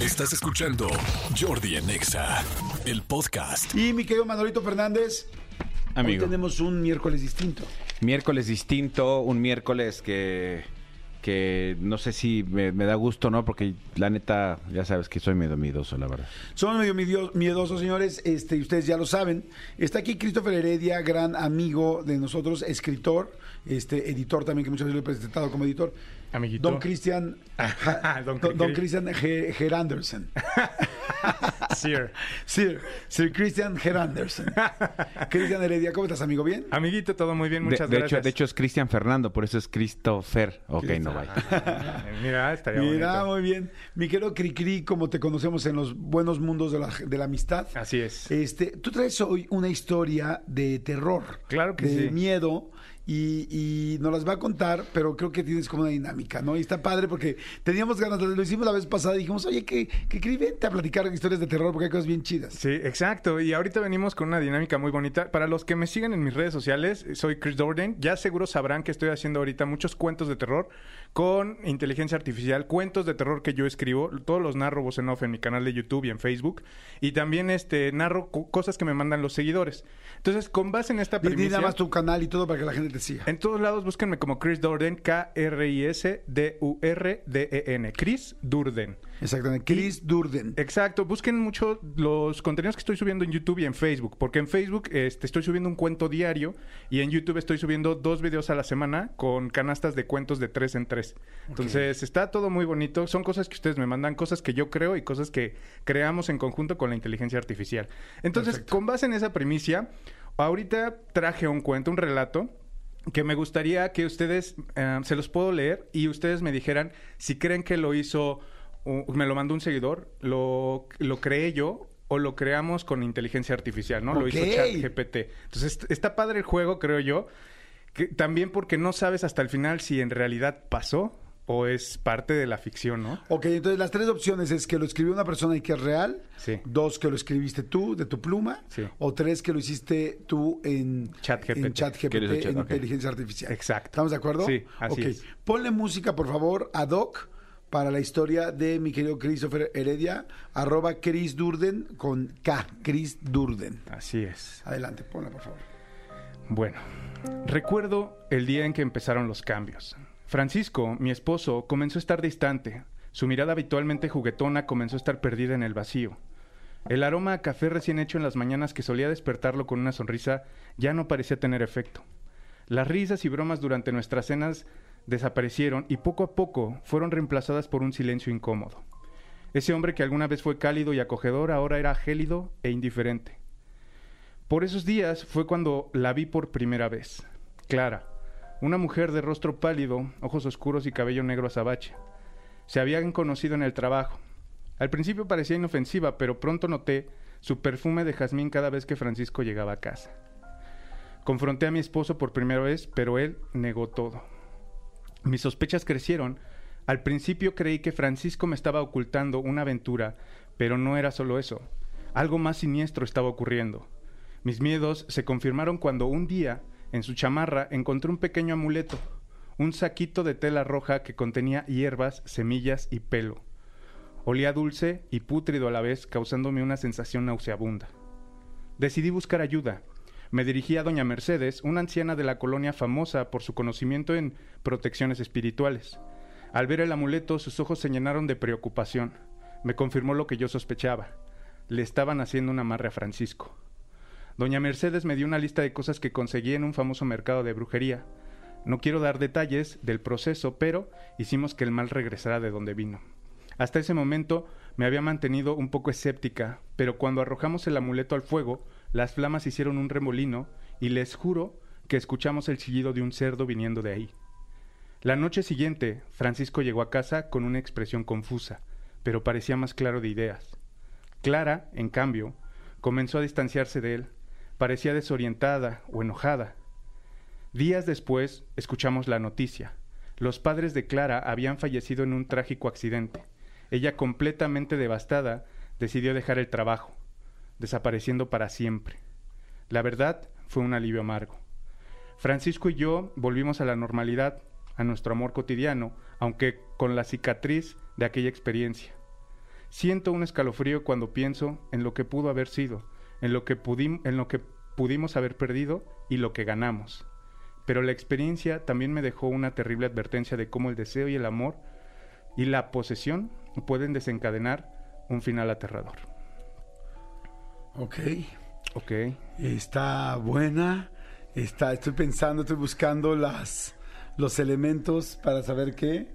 Estás escuchando Jordi en Exa, el podcast. Y mi querido Manolito Fernández, Amigo. hoy tenemos un miércoles distinto. Miércoles distinto, un miércoles que, que no sé si me, me da gusto, ¿no? Porque la neta, ya sabes que soy medio miedoso, la verdad. Somos medio miedo- miedosos, señores, este, y ustedes ya lo saben. Está aquí Christopher Heredia, gran amigo de nosotros, escritor, este, editor también, que muchas veces lo he presentado como editor. Amiguito. Don Cristian Don. Cristian Ge- Geranderson. Sir. Sir, Sir Christian Geranderson. Cristian Heredia, ¿cómo estás, amigo? ¿Bien? Amiguito, todo muy bien, De, muchas de gracias. hecho, de hecho es Cristian Fernando, por eso es Christopher. Ok, no vaya. Eh, Mira, estaría Mira, bonito. muy bien. Mi querido Cricri, como te conocemos en los buenos mundos de la, de la amistad. Así es. Este, tú traes hoy una historia de terror. Claro que de sí. miedo. Y, y nos las va a contar, pero creo que tienes como una dinámica, ¿no? Y está padre porque teníamos ganas, lo hicimos la vez pasada y dijimos, oye, que, que vente a platicar historias de terror porque hay cosas bien chidas. Sí, exacto. Y ahorita venimos con una dinámica muy bonita. Para los que me siguen en mis redes sociales, soy Chris Dorden. Ya seguro sabrán que estoy haciendo ahorita muchos cuentos de terror con inteligencia artificial, cuentos de terror que yo escribo. Todos los narro voz en off en mi canal de YouTube y en Facebook. Y también este narro co- cosas que me mandan los seguidores. Entonces, con base en esta premisa... nada más tu canal y todo para que la gente te siga. En todos lados búsquenme como Chris Durden, K-R-I-S-D-U-R-D-E-N. E Chris Durden. Exactamente. Chris Durden. Exacto, busquen mucho los contenidos que estoy subiendo en YouTube y en Facebook, porque en Facebook este, estoy subiendo un cuento diario y en YouTube estoy subiendo dos videos a la semana con canastas de cuentos de tres en tres. Entonces está todo muy bonito, son cosas que ustedes me mandan, cosas que yo creo y cosas que creamos en conjunto con la inteligencia artificial. Entonces, Perfecto. con base en esa primicia, ahorita traje un cuento, un relato que me gustaría que ustedes eh, se los puedo leer y ustedes me dijeran si creen que lo hizo, me lo mandó un seguidor, lo, lo creé yo o lo creamos con inteligencia artificial, ¿no? Lo hizo. ChatGPT. Entonces est- está padre el juego, creo yo, que, también porque no sabes hasta el final si en realidad pasó o es parte de la ficción, ¿no? Ok, entonces las tres opciones es que lo escribió una persona y que es real. Sí. Dos, que lo escribiste tú, de tu pluma. Sí. O tres, que lo hiciste tú en ChatGPT. en, chat- inteligencia artificial. Exacto. ¿Estamos de acuerdo? Sí, así Ok. es. Ponle música, por favor, ad hoc para la historia de mi querido Christopher Heredia, arroba Chris Durden con K, Chris Durden. Así es. Adelante, ponla, por favor. Bueno, recuerdo el día en que empezaron los cambios. Francisco, mi esposo, comenzó a estar distante. Su mirada habitualmente juguetona comenzó a estar perdida en el vacío. El aroma a café recién hecho en las mañanas que solía despertarlo con una sonrisa ya no parecía tener efecto. Las risas y bromas durante nuestras cenas desaparecieron y poco a poco fueron reemplazadas por un silencio incómodo. Ese hombre que alguna vez fue cálido y acogedor ahora era gélido e indiferente. Por esos días fue cuando la vi por primera vez. Clara, una mujer de rostro pálido, ojos oscuros y cabello negro azabache. Se habían conocido en el trabajo. Al principio parecía inofensiva, pero pronto noté su perfume de jazmín cada vez que Francisco llegaba a casa. Confronté a mi esposo por primera vez, pero él negó todo. Mis sospechas crecieron. Al principio creí que Francisco me estaba ocultando una aventura, pero no era solo eso. Algo más siniestro estaba ocurriendo. Mis miedos se confirmaron cuando un día, en su chamarra, encontré un pequeño amuleto, un saquito de tela roja que contenía hierbas, semillas y pelo. Olía dulce y pútrido a la vez, causándome una sensación nauseabunda. Decidí buscar ayuda. Me dirigí a doña Mercedes, una anciana de la colonia famosa por su conocimiento en protecciones espirituales. Al ver el amuleto, sus ojos se llenaron de preocupación. Me confirmó lo que yo sospechaba. Le estaban haciendo un amarre a Francisco. Doña Mercedes me dio una lista de cosas que conseguí en un famoso mercado de brujería. No quiero dar detalles del proceso, pero hicimos que el mal regresara de donde vino. Hasta ese momento me había mantenido un poco escéptica, pero cuando arrojamos el amuleto al fuego, las flamas hicieron un remolino y les juro que escuchamos el chillido de un cerdo viniendo de ahí. La noche siguiente, Francisco llegó a casa con una expresión confusa, pero parecía más claro de ideas. Clara, en cambio, comenzó a distanciarse de él. Parecía desorientada o enojada. Días después, escuchamos la noticia. Los padres de Clara habían fallecido en un trágico accidente. Ella, completamente devastada, decidió dejar el trabajo, desapareciendo para siempre. La verdad fue un alivio amargo. Francisco y yo volvimos a la normalidad, a nuestro amor cotidiano, aunque con la cicatriz de aquella experiencia. Siento un escalofrío cuando pienso en lo que pudo haber sido, en lo que, pudim- en lo que pudimos haber perdido y lo que ganamos. Pero la experiencia también me dejó una terrible advertencia de cómo el deseo y el amor y la posesión pueden desencadenar un final aterrador. Ok. Ok. Está buena. Está, estoy pensando, estoy buscando las, los elementos para saber qué.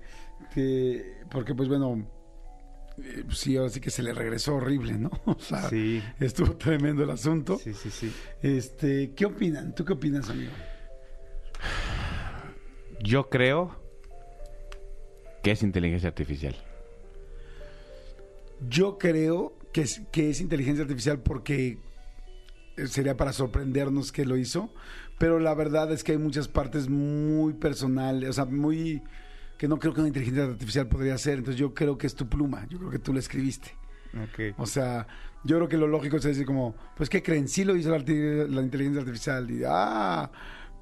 Que, porque, pues bueno, sí, ahora sí que se le regresó horrible, ¿no? O sea, Sí. estuvo tremendo el asunto. Sí, sí, sí. Este, ¿qué opinan? ¿Tú qué opinas, amigo? Yo creo que es inteligencia artificial. Yo creo que es, que es inteligencia artificial porque eh, sería para sorprendernos que lo hizo, pero la verdad es que hay muchas partes muy personales, o sea, muy que no creo que una inteligencia artificial podría hacer, entonces yo creo que es tu pluma, yo creo que tú la escribiste. Ok. O sea, yo creo que lo lógico es decir como, pues ¿qué creen? Sí lo hizo la, la inteligencia artificial y ah,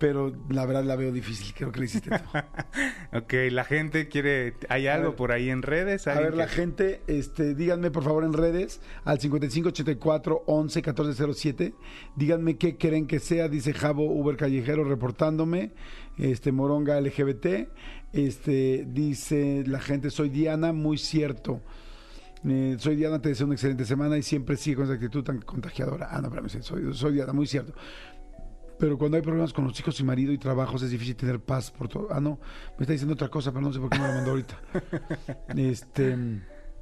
pero la verdad la veo difícil, creo que lo hiciste tú. Ok, la gente quiere... ¿Hay algo ver. por ahí en redes? A ¿Alguien ver, la gente, este, díganme por favor en redes al 5584 11 1407. Díganme qué creen que sea, dice Javo Uber Callejero reportándome. Este, Moronga LGBT. Este, dice la gente, soy Diana, muy cierto. Eh, soy Diana, te deseo una excelente semana y siempre sigue con esa actitud tan contagiadora. Ah, no, espérame, soy, soy Diana, muy cierto. Pero cuando hay problemas con los hijos y marido y trabajos es difícil tener paz por todo. Ah, no, me está diciendo otra cosa, pero no sé por qué me lo mandó ahorita. Este,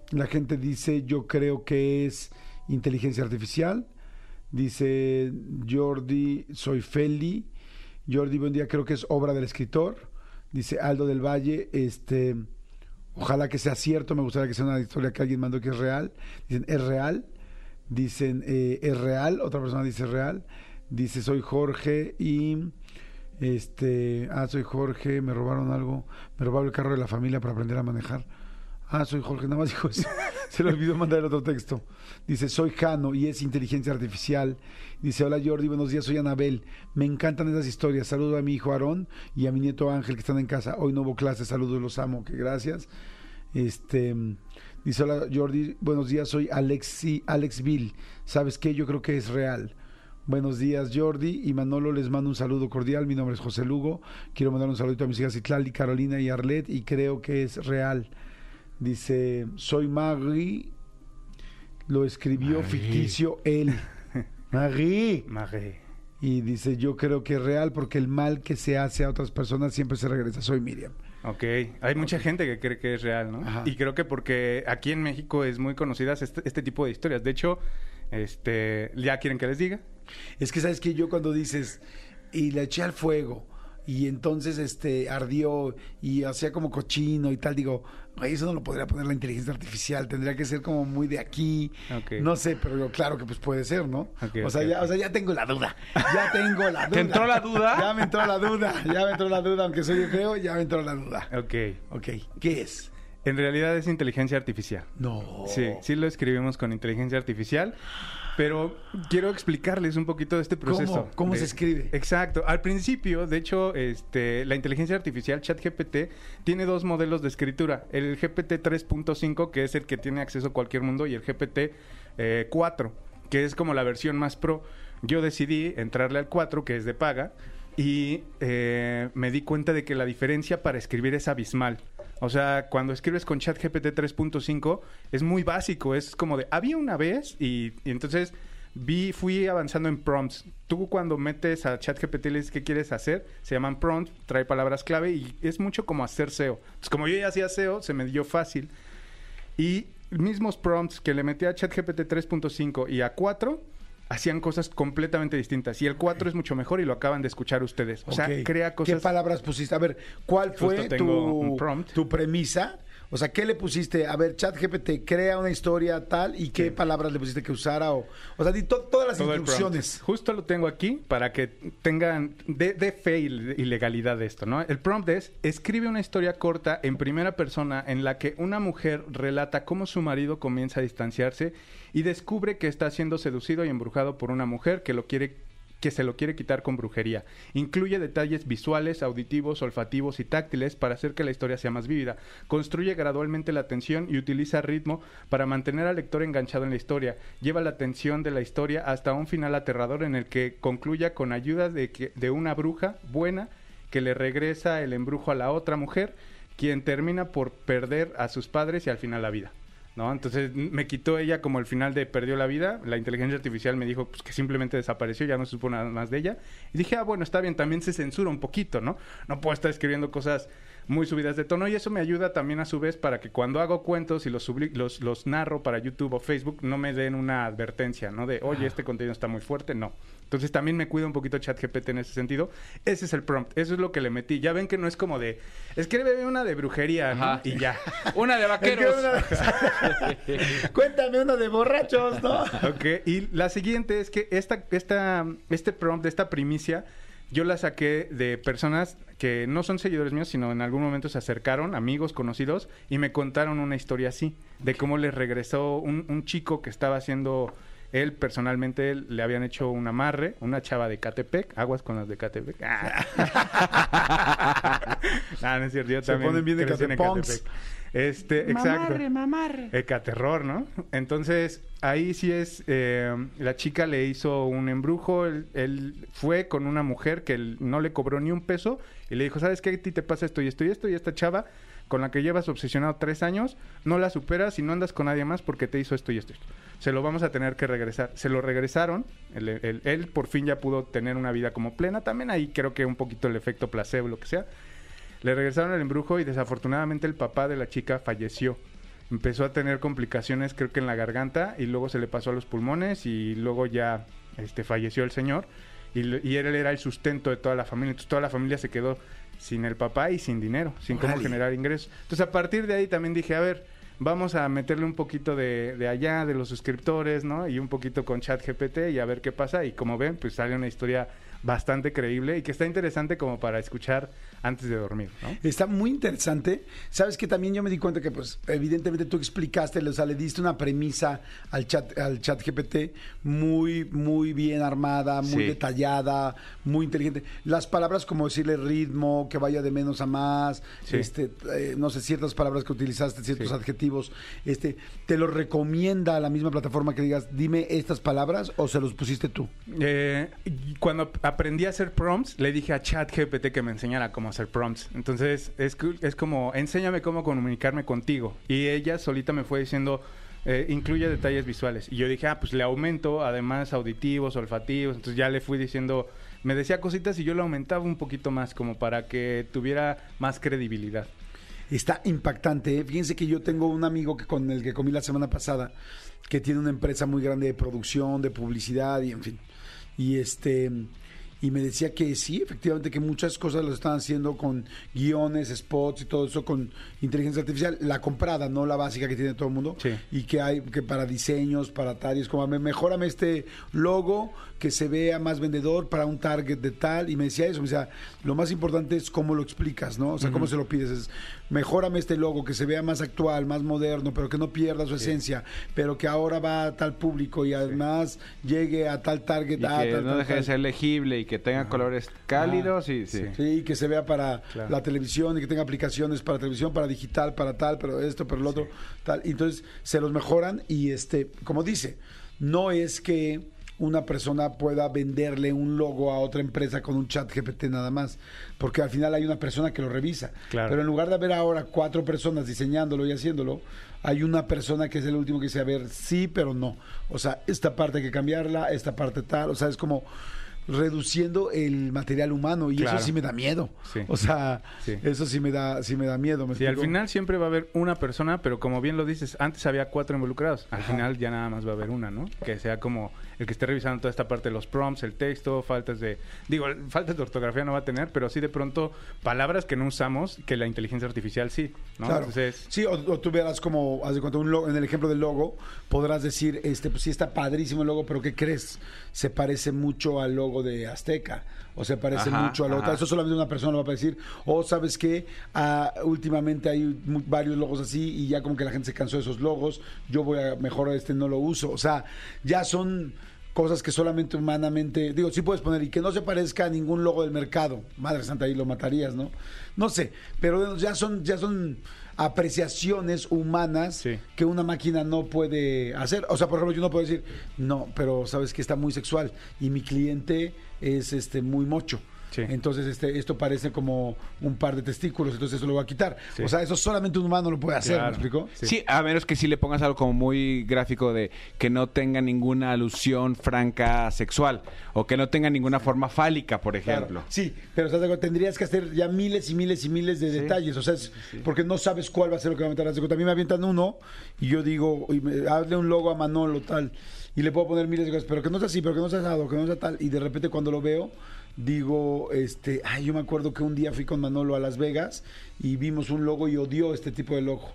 la gente dice, yo creo que es inteligencia artificial. Dice Jordi, soy Feli. Jordi, buen día, creo que es obra del escritor. Dice Aldo del Valle, este, ojalá que sea cierto, me gustaría que sea una historia que alguien mandó que es real. Dicen, es real. Dicen, eh, es real. Otra persona dice real. Dice, soy Jorge y este, ah, soy Jorge, me robaron algo, me robaron el carro de la familia para aprender a manejar. Ah, soy Jorge, nada más dijo eso. Se le olvidó mandar el otro texto. Dice, soy Jano y es inteligencia artificial. Dice, hola Jordi, buenos días, soy Anabel. Me encantan esas historias. Saludo a mi hijo Aarón y a mi nieto Ángel que están en casa. Hoy no hubo clase, saludos, los amo, que gracias. Este, dice, hola Jordi, buenos días, soy Alexi, Alex Bill. ¿Sabes qué? Yo creo que es real. Buenos días, Jordi y Manolo. Les mando un saludo cordial. Mi nombre es José Lugo. Quiero mandar un saludito a mis hijas Itlali, Carolina y Arlet y creo que es real. Dice, soy Maggie. Lo escribió ficticio él. Mague. Y dice, yo creo que es real porque el mal que se hace a otras personas siempre se regresa. Soy Miriam. Ok, hay mucha gente que cree que es real, ¿no? Ajá. Y creo que porque aquí en México es muy conocidas este, este tipo de historias. De hecho, este, ¿ya quieren que les diga? Es que sabes que yo cuando dices y la eché al fuego y entonces este ardió y hacía como cochino y tal, digo, "Güey, eso no lo podría poner la inteligencia artificial, tendría que ser como muy de aquí. No sé, pero yo, claro que pues puede ser, ¿no? O, sea, ya, o sea, ya tengo la duda. Ya tengo la duda. ¿Te entró la duda? Ya me entró la duda. Ya me entró la duda, aunque soy feo, ya me entró la duda. Ok. Ok, ¿qué es? En realidad es inteligencia artificial. No. Sí, sí lo escribimos con inteligencia artificial, pero quiero explicarles un poquito de este proceso. ¿Cómo? ¿Cómo De- se escribe? Exacto. Al principio, de hecho, este, la inteligencia artificial ChatGPT tiene dos modelos de escritura. El GPT 3.5, que es el que tiene acceso a cualquier mundo, y el GPT eh, 4, que es como la versión más pro. Yo decidí entrarle al 4, que es de paga, y eh, me di cuenta de que la diferencia para escribir es abismal. O sea, cuando escribes con ChatGPT 3.5 es muy básico, es como de había una vez y, entonces vi fui avanzando en prompts. Tú cuando metes a ChatGPT le dices qué quieres hacer, se llaman prompts, trae palabras clave y es mucho como hacer SEO. Entonces, como yo ya hacía SEO, se me dio fácil. Y mismos prompts que le metí a ChatGPT 3.5 y a 4 hacían cosas completamente distintas. Y el 4 es mucho mejor y lo acaban de escuchar ustedes. O sea, crea cosas... ¿Qué palabras pusiste? A ver, ¿cuál fue tu, tu premisa? O sea, ¿qué le pusiste? A ver, ChatGPT crea una historia tal y qué Sí. palabras le pusiste que usara o, o sea, di to- todas las Todo instrucciones. Justo lo tengo aquí para que tengan de, de fe y, y legalidad de esto, ¿no? El prompt es escribe una historia corta en primera persona en la que una mujer relata cómo su marido comienza a distanciarse y descubre que está siendo seducido y embrujado por una mujer que lo quiere que se lo quiere quitar con brujería. Incluye detalles visuales, auditivos, olfativos y táctiles para hacer que la historia sea más vívida. Construye gradualmente la atención y utiliza ritmo para mantener al lector enganchado en la historia. Lleva la atención de la historia hasta un final aterrador en el que concluya con ayuda de, que, de una bruja buena que le regresa el embrujo a la otra mujer, quien termina por perder a sus padres y al final la vida. ¿No? Entonces me quitó ella como el final de perdió la vida. La inteligencia artificial me dijo pues, que simplemente desapareció, ya no se supo nada más de ella. Y dije, ah, bueno, está bien, también se censura un poquito, ¿no? No puedo estar escribiendo cosas muy subidas de tono y eso me ayuda también a su vez para que cuando hago cuentos y los, los, los narro para YouTube o Facebook no me den una advertencia, ¿no? De, oye, este contenido está muy fuerte, no. Entonces también me cuida un poquito ChatGPT en ese sentido. Ese es el prompt, eso es lo que le metí. Ya ven que no es como de, escríbeme una de brujería ¿no? y ya. una de vaqueros. Cuéntame una de borrachos, ¿no? ok, y la siguiente es que esta, esta, este prompt, esta primicia, yo la saqué de personas que no son seguidores míos, sino en algún momento se acercaron, amigos, conocidos, y me contaron una historia así, de cómo les regresó un, un chico que estaba haciendo él personalmente le habían hecho un amarre, una chava de Catepec, aguas con las de Catepec. Ah. no, es cierto, yo Se también ponen bien de Cateponks. Este, exacto. Mamarre, mamarre. Ecaterror, ¿no? Entonces, ahí sí es, eh, la chica le hizo un embrujo, él, él fue con una mujer que él no le cobró ni un peso y le dijo, ¿sabes qué? A ti te pasa esto y esto y esto y esta chava con la que llevas obsesionado tres años, no la superas y no andas con nadie más porque te hizo esto y esto y esto. Se lo vamos a tener que regresar. Se lo regresaron, él, por fin ya pudo tener una vida como plena, también ahí creo que un poquito el efecto placebo, lo que sea. Le regresaron el embrujo y desafortunadamente el papá de la chica falleció. Empezó a tener complicaciones, creo que en la garganta, y luego se le pasó a los pulmones y luego ya este, falleció el señor. Y, y él era el sustento de toda la familia. Entonces toda la familia se quedó sin el papá y sin dinero, sin cómo generar ingresos. Entonces a partir de ahí también dije, a ver, vamos a meterle un poquito de, de allá, de los suscriptores, ¿no? Y un poquito con ChatGPT y a ver qué pasa. Y como ven, pues sale una historia bastante creíble y que está interesante como para escuchar antes de dormir, ¿no? Está muy interesante. Sabes que también yo me di cuenta que, pues, evidentemente tú explicaste, o sea, le diste una premisa al chat, al chat GPT muy, muy bien armada, muy Sí. detallada, muy inteligente. Las palabras como decirle ritmo, que vaya de menos a más, Sí. este, eh, no sé, ciertas palabras que utilizaste, ciertos Sí. adjetivos, este, te lo recomienda a la misma plataforma que digas, dime estas palabras o se los pusiste tú. Eh, cuando aprendí a hacer prompts, le dije a ChatGPT que me enseñara cómo hacer prompts. Entonces, es, es como, enséñame cómo comunicarme contigo. Y ella solita me fue diciendo, eh, incluye detalles visuales. Y yo dije, ah, pues le aumento, además, auditivos, olfativos. Entonces ya le fui diciendo, me decía cositas y yo le aumentaba un poquito más, como para que tuviera más credibilidad. Está impactante. ¿eh? Fíjense que yo tengo un amigo que con el que comí la semana pasada, que tiene una empresa muy grande de producción, de publicidad y en fin. Y este y me decía que sí, efectivamente que muchas cosas lo están haciendo con guiones, spots y todo eso con inteligencia artificial, la comprada, no la básica que tiene todo el mundo. Sí. Y que hay que para diseños, para tal, y es como "Me- mejórame este logo que se vea más vendedor para un target de tal y me decía eso, me decía, lo más importante es cómo lo explicas, ¿no? O sea, cómo se lo pides, es mejórame este logo que se vea más actual, más moderno, pero que no pierda su esencia, pero que ahora va a tal público y además llegue a tal target, Y a que tal, no tal, deje de ser legible y que tenga colores cálidos y sí. Sí, que se vea para Claro. la televisión y que tenga aplicaciones para televisión, para digital, para tal, pero esto, pero el otro, tal. Y entonces se los mejoran y este, como dice, no es que una persona pueda venderle un logo a otra empresa con un chat GPT nada más, porque al final hay una persona que lo revisa. Claro. Pero en lugar de haber ahora cuatro personas diseñándolo y haciéndolo, hay una persona que es el último que dice, a ver, sí, pero no. O sea, esta parte hay que cambiarla, esta parte tal, o sea, es como reduciendo el material humano y Claro. eso sí me da miedo. Sí. O sea, Sí. eso sí me da sí me da miedo, ¿me Sí, al final siempre va a haber una persona, pero como bien lo dices, antes había cuatro involucrados. Al final ya nada más va a haber una, ¿no? Que sea como el que esté revisando toda esta parte de los prompts, el texto, faltas de... Digo, faltas de ortografía no va a tener, pero sí de pronto palabras que no usamos que la inteligencia artificial sí, ¿no? Claro. Entonces, Sí, o, o tú verás como, haz de cuenta, un logo- en el ejemplo del logo, podrás decir, este, pues sí está padrísimo el logo, pero ¿qué crees? Se parece mucho al logo de Azteca, o se parece Ajá, mucho al otro. ajá. Eso solamente una persona lo va a decir. O sabes que últimamente hay varios logos así y ya como que la gente se cansó de esos logos, yo voy a mejor este no lo uso. O sea, ya son cosas que solamente humanamente, digo, sí puedes poner y que no se parezca a ningún logo del mercado. Madre santa, ahí lo matarías, ¿no? No sé, pero ya son ya son apreciaciones humanas Sí. que una máquina no puede hacer. O sea, por ejemplo, yo no puedo decir, no, pero sabes que está muy sexual y mi cliente es este muy mocho. Sí. Entonces, este, esto parece como un par de testículos, entonces eso lo va a quitar. Sí. O sea, eso solamente un humano lo puede hacer, Claro. ¿me explico? Sí. a menos que sí le pongas algo como muy gráfico de que no tenga ninguna alusión franca sexual o que no tenga ninguna forma fálica, por Claro. ejemplo. Sí, pero ¿estás de acuerdo? tendrías que hacer ya miles y miles y miles de detalles, o sea, es- porque no sabes cuál va a ser lo que va a meter. A mí me avientan uno y yo digo, y me- hazle un logo a Manolo tal, y le puedo poner miles de cosas, pero que no sea así, pero que no sea asado, que no sea tal, y de repente cuando lo veo digo, este, ay, yo me acuerdo que un día fui con Manolo a Las Vegas y vimos un logo y odió este tipo de logo.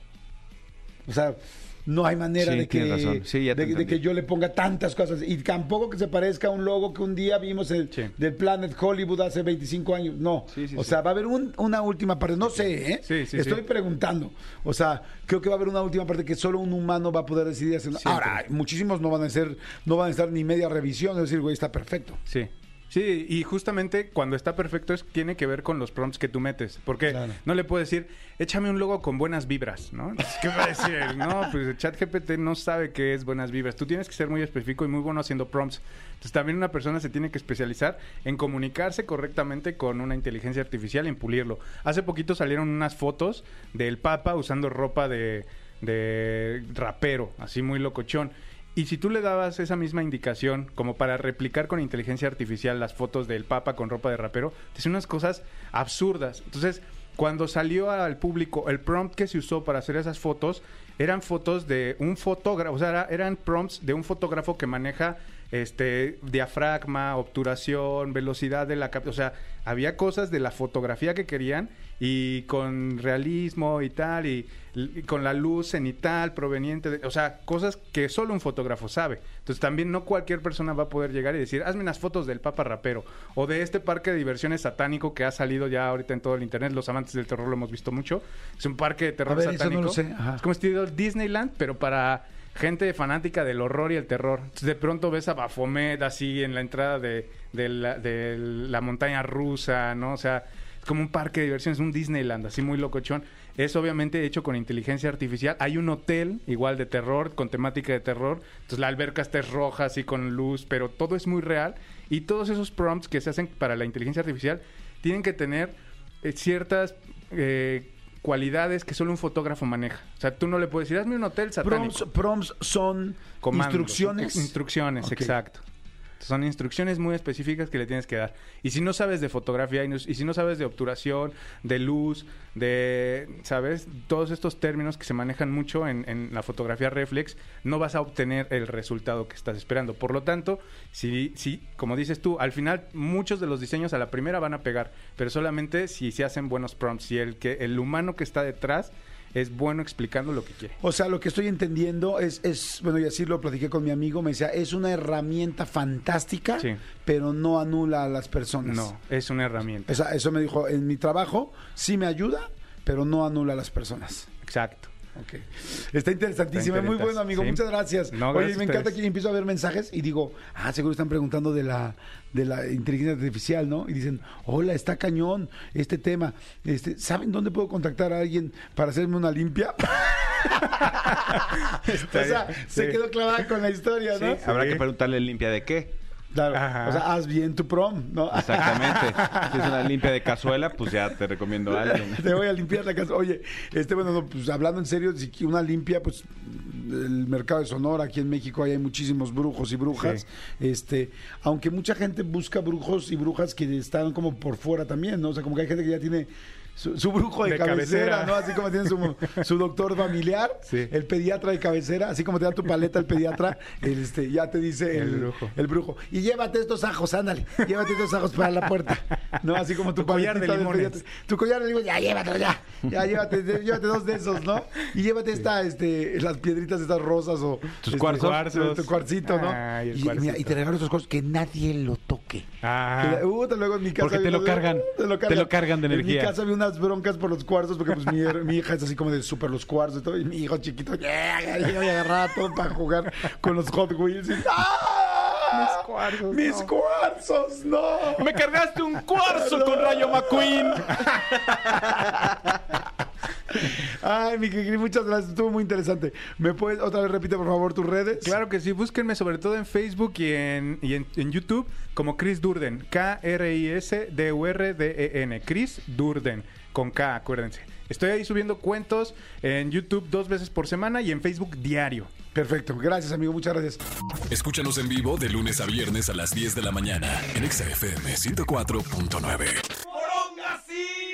O sea, no hay manera Sí, de, que. Sí, de, que yo le ponga tantas cosas. Y tampoco que se parezca a un logo que un día vimos el, Sí. del Planet Hollywood hace 25 años. No. O sea, va a haber un- una última parte. No sé, ¿eh? Estoy preguntando. O sea, creo que va a haber una última parte que solo un humano va a poder decidir hacer. Ahora, muchísimos no van a ser, no van a estar ni media revisión. Es decir, güey, está perfecto. Sí. Sí, y justamente cuando está perfecto es, tiene que ver con los prompts que tú metes. Porque Claro. no le puedes decir, échame un logo con buenas vibras, ¿no? ¿Qué va a decir? No, pues el chat GPT no sabe qué es buenas vibras. Tú tienes que ser muy específico y muy bueno haciendo prompts. Entonces también una persona se tiene que especializar en comunicarse correctamente con una inteligencia artificial y en pulirlo. Hace poquito salieron unas fotos del Papa usando ropa de, de rapero, así muy locochón. Y si tú le dabas esa misma indicación como para replicar con inteligencia artificial las fotos del Papa con ropa de rapero, te hacen unas cosas absurdas. Entonces, cuando salió al público el prompt que se usó para hacer esas fotos, eran fotos de un fotógrafo, o sea, era- eran prompts de un fotógrafo que maneja este diafragma, obturación, velocidad de la o sea, había cosas de la fotografía que querían y con realismo y tal y, y con la luz cenital proveniente de, o sea, cosas que solo un fotógrafo sabe. Entonces también no cualquier persona va a poder llegar y decir, hazme unas fotos del Papa Rapero o de este parque de diversiones satánico que ha salido ya ahorita en todo el internet, los amantes del terror lo hemos visto mucho. Es un parque de terror A ver, eso no satánico. lo sé, ajá. Es como estilo Disneyland, pero para gente fanática del horror y el terror. Entonces, de pronto ves a Baphomet así en la entrada de, de la, de la montaña rusa, ¿no? O sea, es como un parque de diversiones, un Disneyland, así muy locochón. Es obviamente hecho con inteligencia artificial. Hay un hotel igual de terror, con temática de terror. Entonces la alberca está es roja, así con luz, pero todo es muy real. Y todos esos prompts que se hacen para la inteligencia artificial tienen que tener eh, ciertas eh, cualidades que solo un fotógrafo maneja. O sea, tú no le puedes decir, hazme un hotel satánico. Prompts, prompts son Comandos, instrucciones. Instrucciones, exacto. Son instrucciones muy específicas que le tienes que dar. Y si no sabes de fotografía y, si no sabes de obturación, de luz, de, ¿sabes? Todos estos términos que se manejan mucho en, en la fotografía reflex, no vas a obtener el resultado que estás esperando. Por lo tanto, si, si, como dices tú, al final muchos de los diseños a la primera van a pegar, pero solamente si se hacen buenos prompts, si el, que, el humano que está detrás es bueno explicando lo que quiere. O sea, lo que estoy entendiendo es, es, bueno, y así lo platiqué con mi amigo, me decía, es una herramienta fantástica, Sí. pero no anula a las personas. No, es una herramienta. Esa- eso me dijo, en mi trabajo sí me ayuda, pero no anula a las personas. Exacto. Ok. Está interesantísimo, Está muy bueno, amigo. sí. Muchas gracias. No, Oye, gracias me encanta que empiezo a ver mensajes y digo, ah, seguro están preguntando de la, de la inteligencia artificial, ¿no? Y dicen, hola, está cañón este tema. Este, ¿Saben dónde puedo contactar a alguien para hacerme una limpia? o sea, se Sí. quedó clavada con la historia, ¿no? Sí. Habrá que preguntarle limpia de qué. Claro. Ajá. O sea, haz bien tu prom, ¿no? Exactamente. si es una limpia de cazuela, pues ya te recomiendo a alguien. Te voy a limpiar la casa. Oye, este, bueno, no, pues hablando en serio, si una limpia, pues el mercado de Sonora, aquí en México, hay muchísimos brujos y brujas. Este, aunque mucha gente busca brujos y brujas que están como por fuera también, ¿no? O sea, como que hay gente que ya tiene su, su brujo de, De cabecera, cabecera. ¿no? Así como tiene su, su doctor familiar, Sí. el pediatra de cabecera, así como te da tu paleta el pediatra, el, este, ya te dice el, El brujo. el brujo. Y llévate estos ajos, ándale, llévate estos ajos para la puerta. ¿No? Así como tu, Tu collar de limones. pediatra. Tu collar de limón, ya llévatelo ya. Ya llévate, llévate dos de esos, ¿no? Y llévate esta, este, las piedritas estas rosas o Tus este, cuarzos. Tu cuarcito, ¿no? El y, cuarcito. mira, y te regalo estos cosas que nadie lo toque. Ah, Que uh, te luego en mi casa Porque te lo cargan. uh, Te lo cargan de En energía. mi casa había unas broncas por los cuarzos porque pues mi, mi hija es así como de súper los cuarzos y todo. Y mi hijo chiquito, yeah, yeah, yeah, y agarraba todo para jugar con los Hot Wheels. Y, ¡ah! ¡Ah! cuarzos, ¡Mis no. cuarzos! ¡No! Me cargaste un cuarzo con Rayo McQueen. Ay, mi querido, muchas gracias. Estuvo muy interesante. ¿Me puedes otra vez repite, por favor, tus redes? Claro que sí, búsquenme sobre todo en Facebook y en, y en, en YouTube como Chris Durden. K-R-I-S-D-U-R-D-E-N. Chris Durden. Con K, acuérdense. Estoy ahí subiendo cuentos en YouTube dos veces por semana y en Facebook diario. Perfecto. Gracias, amigo. Muchas gracias. Escúchanos en vivo de lunes a viernes a las 10 de la mañana en Exa FM 104.9.